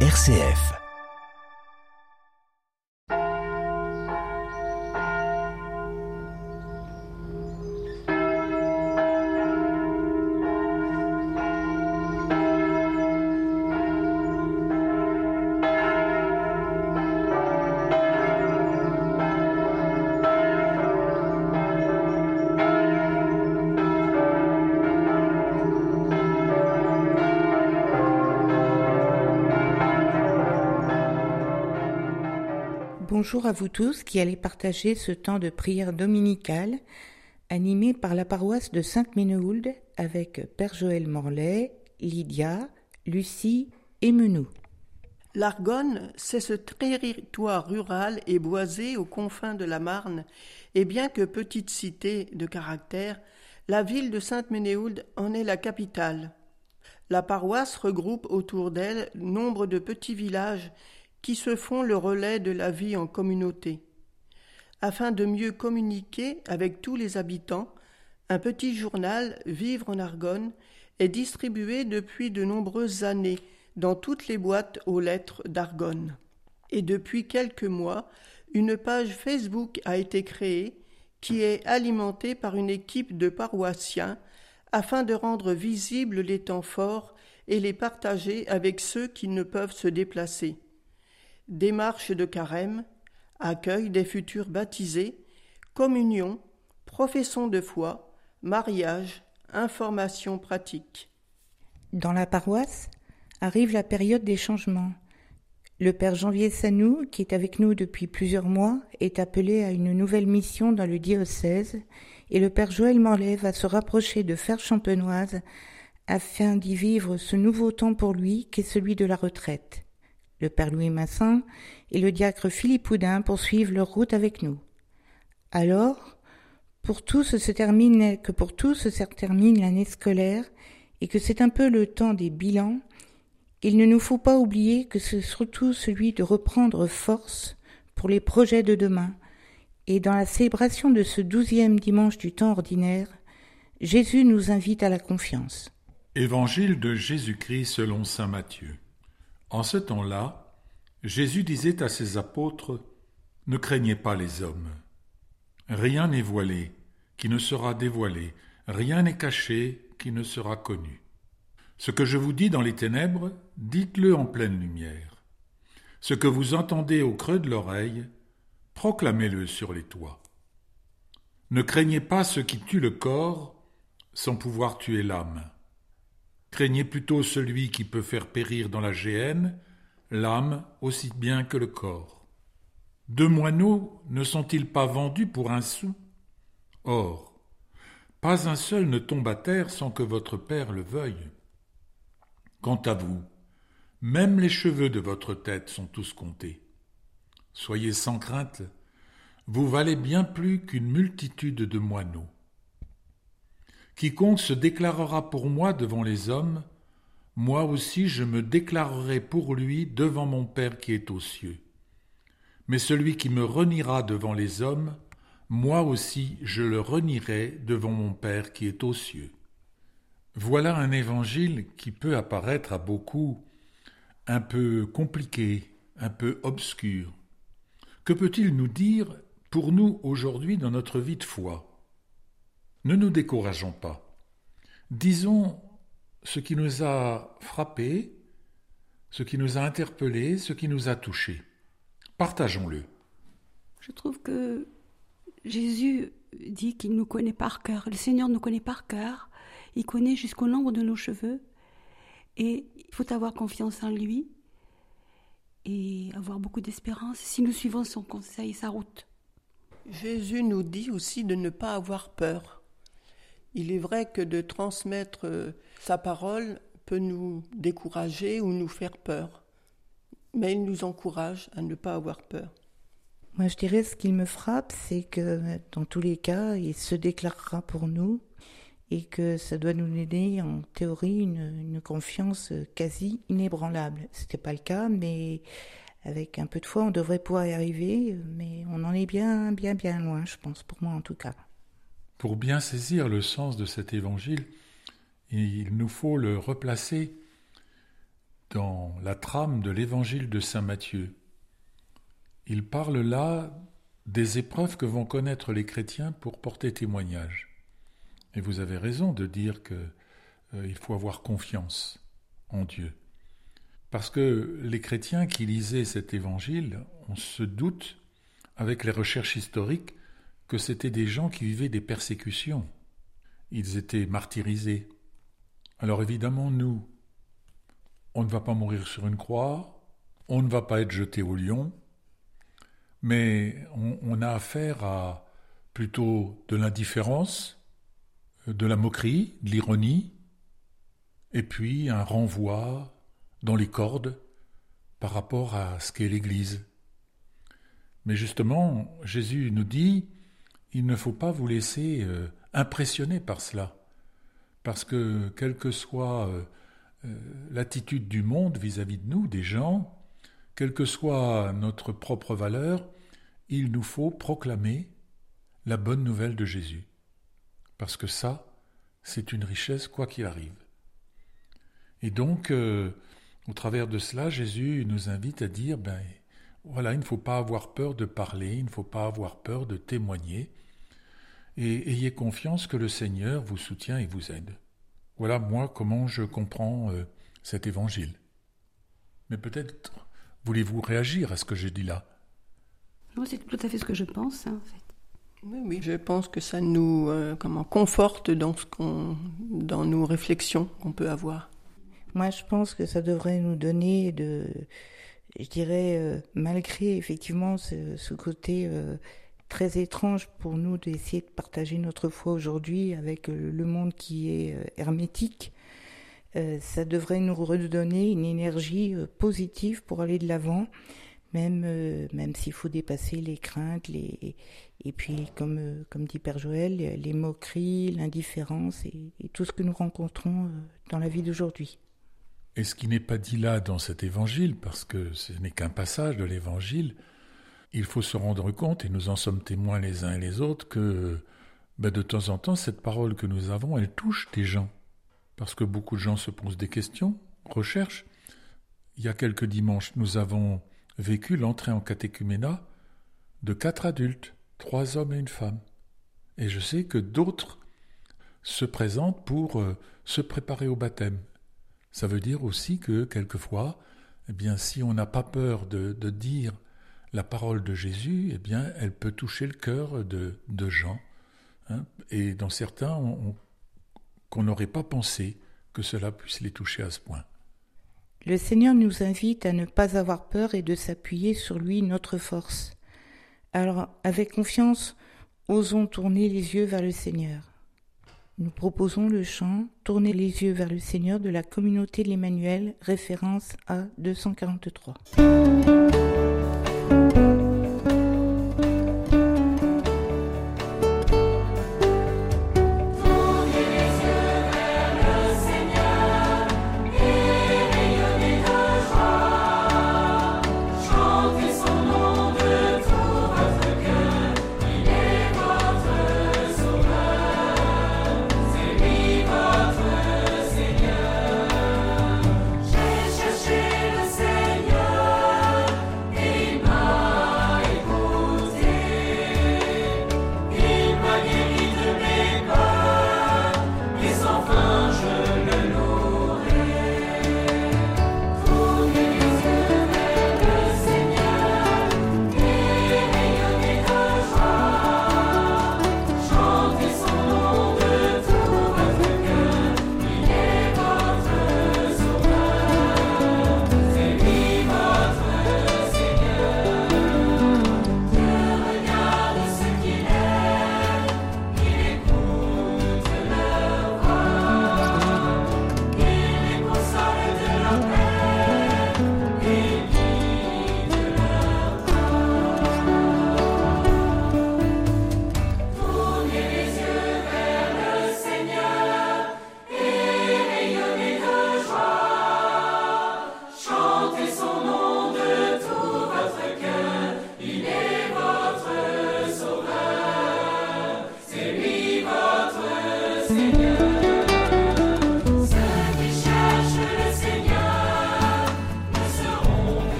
RCF. Bonjour à vous tous qui allez partager ce temps de prière dominicale animé par la paroisse de Sainte-Ménéhould avec Père Joël Morlaix, Lydia, Lucie et Menou. L'Argonne, c'est ce territoire rural et boisé aux confins de la Marne, et bien que petite cité de caractère, la ville de Sainte-Ménéhould en est la capitale. La paroisse regroupe autour d'elle nombre de petits villages qui se font le relais de la vie en communauté. Afin de mieux communiquer avec tous les habitants, un petit journal Vivre en Argonne est distribué depuis de nombreuses années dans toutes les boîtes aux lettres d'Argonne. Et depuis quelques mois, une page Facebook a été créée qui est alimentée par une équipe de paroissiens afin de rendre visibles les temps forts et les partager avec ceux qui ne peuvent se déplacer démarche de carême, accueil des futurs baptisés, communion, profession de foi, mariage, information pratique. Dans la paroisse arrive la période des changements. Le père Janvier Sanou, qui est avec nous depuis plusieurs mois, est appelé à une nouvelle mission dans le diocèse et le père Joël Morlaix va se rapprocher de Fer Champenoise afin d'y vivre ce nouveau temps pour lui qu'est celui de la retraite. Le père Louis Massin et le diacre Philippe Houdin poursuivent leur route avec nous. Alors, pour tous se termine, que pour tous se termine l'année scolaire et que c'est un peu le temps des bilans, il ne nous faut pas oublier que c'est surtout celui de reprendre force pour les projets de demain. Et dans la célébration de ce douzième dimanche du temps ordinaire, Jésus nous invite à la confiance. Évangile de Jésus-Christ selon Saint Matthieu. En ce temps-là, Jésus disait à ses apôtres, Ne craignez pas les hommes. Rien n'est voilé, qui ne sera dévoilé, rien n'est caché, qui ne sera connu. Ce que je vous dis dans les ténèbres, dites-le en pleine lumière. Ce que vous entendez au creux de l'oreille, proclamez-le sur les toits. Ne craignez pas ceux qui tuent le corps sans pouvoir tuer l'âme. Craignez plutôt celui qui peut faire périr dans la géhenne l'âme aussi bien que le corps. Deux moineaux ne sont-ils pas vendus pour un sou? Or, pas un seul ne tombe à terre sans que votre Père le veuille. Quant à vous, même les cheveux de votre tête sont tous comptés. Soyez sans crainte, vous valez bien plus qu'une multitude de moineaux. Quiconque se déclarera pour moi devant les hommes, moi aussi je me déclarerai pour lui devant mon Père qui est aux cieux. Mais celui qui me reniera devant les hommes, moi aussi je le renierai devant mon Père qui est aux cieux. Voilà un évangile qui peut apparaître à beaucoup un peu compliqué, un peu obscur. Que peut-il nous dire pour nous aujourd'hui dans notre vie de foi? Ne nous décourageons pas. Disons ce qui nous a frappés, ce qui nous a interpellés, ce qui nous a touchés. Partageons-le. Je trouve que Jésus dit qu'il nous connaît par cœur. Le Seigneur nous connaît par cœur. Il connaît jusqu'au nombre de nos cheveux. Et il faut avoir confiance en lui et avoir beaucoup d'espérance si nous suivons son conseil, sa route. Jésus nous dit aussi de ne pas avoir peur. Il est vrai que de transmettre euh, sa parole peut nous décourager ou nous faire peur, mais il nous encourage à ne pas avoir peur. Moi, je dirais ce qui me frappe, c'est que dans tous les cas, il se déclarera pour nous et que ça doit nous donner en théorie une, confiance quasi inébranlable. Ce n'était pas le cas, mais avec un peu de foi, on devrait pouvoir y arriver, mais on en est bien, bien, bien loin, je pense, pour moi en tout cas. Pour bien saisir le sens de cet évangile, il nous faut le replacer dans la trame de l'évangile de Saint Matthieu. Il parle là des épreuves que vont connaître les chrétiens pour porter témoignage. Et vous avez raison de dire qu'il euh, faut avoir confiance en Dieu. Parce que les chrétiens qui lisaient cet évangile, on se doute, avec les recherches historiques, que c'étaient des gens qui vivaient des persécutions. Ils étaient martyrisés. Alors évidemment, nous, on ne va pas mourir sur une croix, on ne va pas être jeté au lion, mais on, a affaire à plutôt de l'indifférence, de la moquerie, de l'ironie, et puis un renvoi dans les cordes par rapport à ce qu'est l'Église. Mais justement, Jésus nous dit, il ne faut pas vous laisser euh, impressionner par cela, parce que quelle que soit euh, euh, l'attitude du monde vis-à-vis de nous, des gens, quelle que soit notre propre valeur, il nous faut proclamer la bonne nouvelle de Jésus. Parce que ça, c'est une richesse quoi qu'il arrive. Et donc, au travers de cela, Jésus nous invite à dire, ben voilà, il ne faut pas avoir peur de parler, il ne faut pas avoir peur de témoigner, et ayez confiance que le Seigneur vous soutient et vous aide. Voilà moi comment je comprends euh, cet évangile. Mais peut-être voulez-vous réagir à ce que j'ai dit là? C'est tout à fait ce que je pense, hein, en fait. Oui, oui, je pense que ça nous euh, comment, conforte dans, ce qu'on, dans nos réflexions qu'on peut avoir. Moi, je pense que ça devrait nous donner de, je dirais, euh, malgré effectivement ce, côté très étrange pour nous d'essayer de partager notre foi aujourd'hui avec le monde qui est hermétique, euh, ça devrait nous redonner une énergie euh, positive pour aller de l'avant, même, euh, même s'il faut dépasser les craintes, les, et puis, comme, comme dit Père Joël, les moqueries, l'indifférence et, tout ce que nous rencontrons dans la vie d'aujourd'hui. Et ce qui n'est pas dit là dans cet évangile, parce que ce n'est qu'un passage de l'évangile, il faut se rendre compte, et nous en sommes témoins les uns et les autres, que ben, de temps en temps, cette parole que nous avons, elle touche des gens parce que beaucoup de gens se posent des questions, recherchent. Il y a quelques dimanches, nous avons vécu l'entrée en catéchuménat de quatre adultes, trois hommes et une femme. Et je sais que d'autres se présentent pour euh, se préparer au baptême. Ça veut dire aussi que quelquefois, eh bien, si on n'a pas peur de, dire la parole de Jésus, eh bien, elle peut toucher le cœur de, gens. Hein. Et dans certains, on, qu'on n'aurait pas pensé que cela puisse les toucher à ce point. Le Seigneur nous invite à ne pas avoir peur et de s'appuyer sur lui, notre force. Alors, avec confiance, osons tourner les yeux vers le Seigneur. Nous proposons le chant Tourner les yeux vers le Seigneur de la communauté de l'Emmanuel, référence à 243.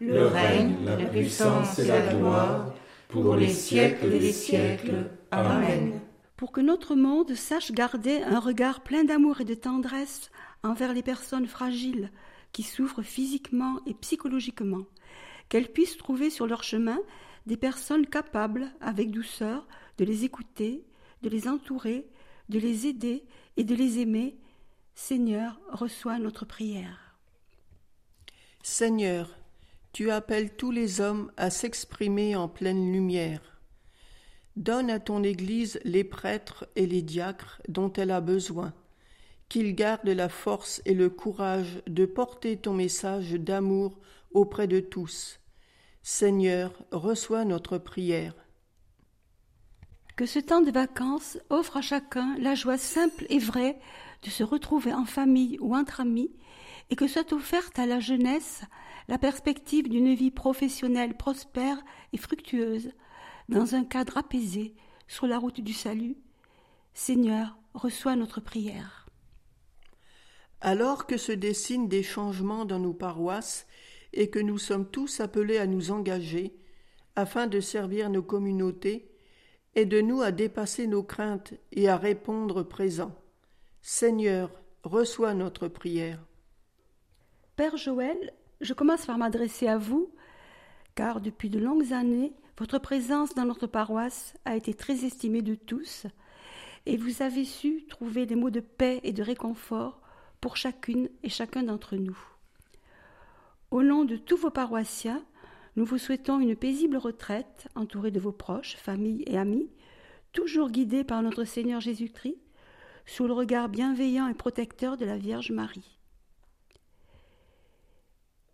le règne, la puissance et la gloire pour les siècles des siècles. Amen. Pour que notre monde sache garder un regard plein d'amour et de tendresse envers les personnes fragiles qui souffrent physiquement et psychologiquement, qu'elles puissent trouver sur leur chemin des personnes capables, avec douceur, de les écouter, de les entourer, de les aider et de les aimer, Seigneur, reçois notre prière. Seigneur, tu appelles tous les hommes à s'exprimer en pleine lumière. Donne à ton Église les prêtres et les diacres dont elle a besoin, qu'ils gardent la force et le courage de porter ton message d'amour auprès de tous. Seigneur, reçois notre prière. Que ce temps de vacances offre à chacun la joie simple et vraie de se retrouver en famille ou entre amis, et que soit offerte à la jeunesse la perspective d'une vie professionnelle prospère et fructueuse, dans un cadre apaisé, sur la route du salut. Seigneur, reçois notre prière. Alors que se dessinent des changements dans nos paroisses et que nous sommes tous appelés à nous engager afin de servir nos communautés, aide-nous à dépasser nos craintes et à répondre présent. Seigneur, reçois notre prière. Père Joël, je commence par m'adresser à vous, car depuis de longues années, votre présence dans notre paroisse a été très estimée de tous, et vous avez su trouver des mots de paix et de réconfort pour chacune et chacun d'entre nous. Au nom de tous vos paroissiens, nous vous souhaitons une paisible retraite entourée de vos proches, familles et amis, toujours guidés par notre Seigneur Jésus-Christ, sous le regard bienveillant et protecteur de la Vierge Marie.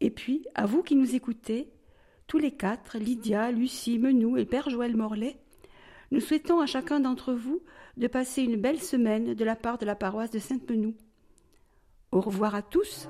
Et puis, à vous qui nous écoutez, tous les quatre, Lydia, Lucie, Menou et Père Joël Morlaix, nous souhaitons à chacun d'entre vous de passer une belle semaine de la part de la paroisse de Sainte-Menou. Au revoir à tous.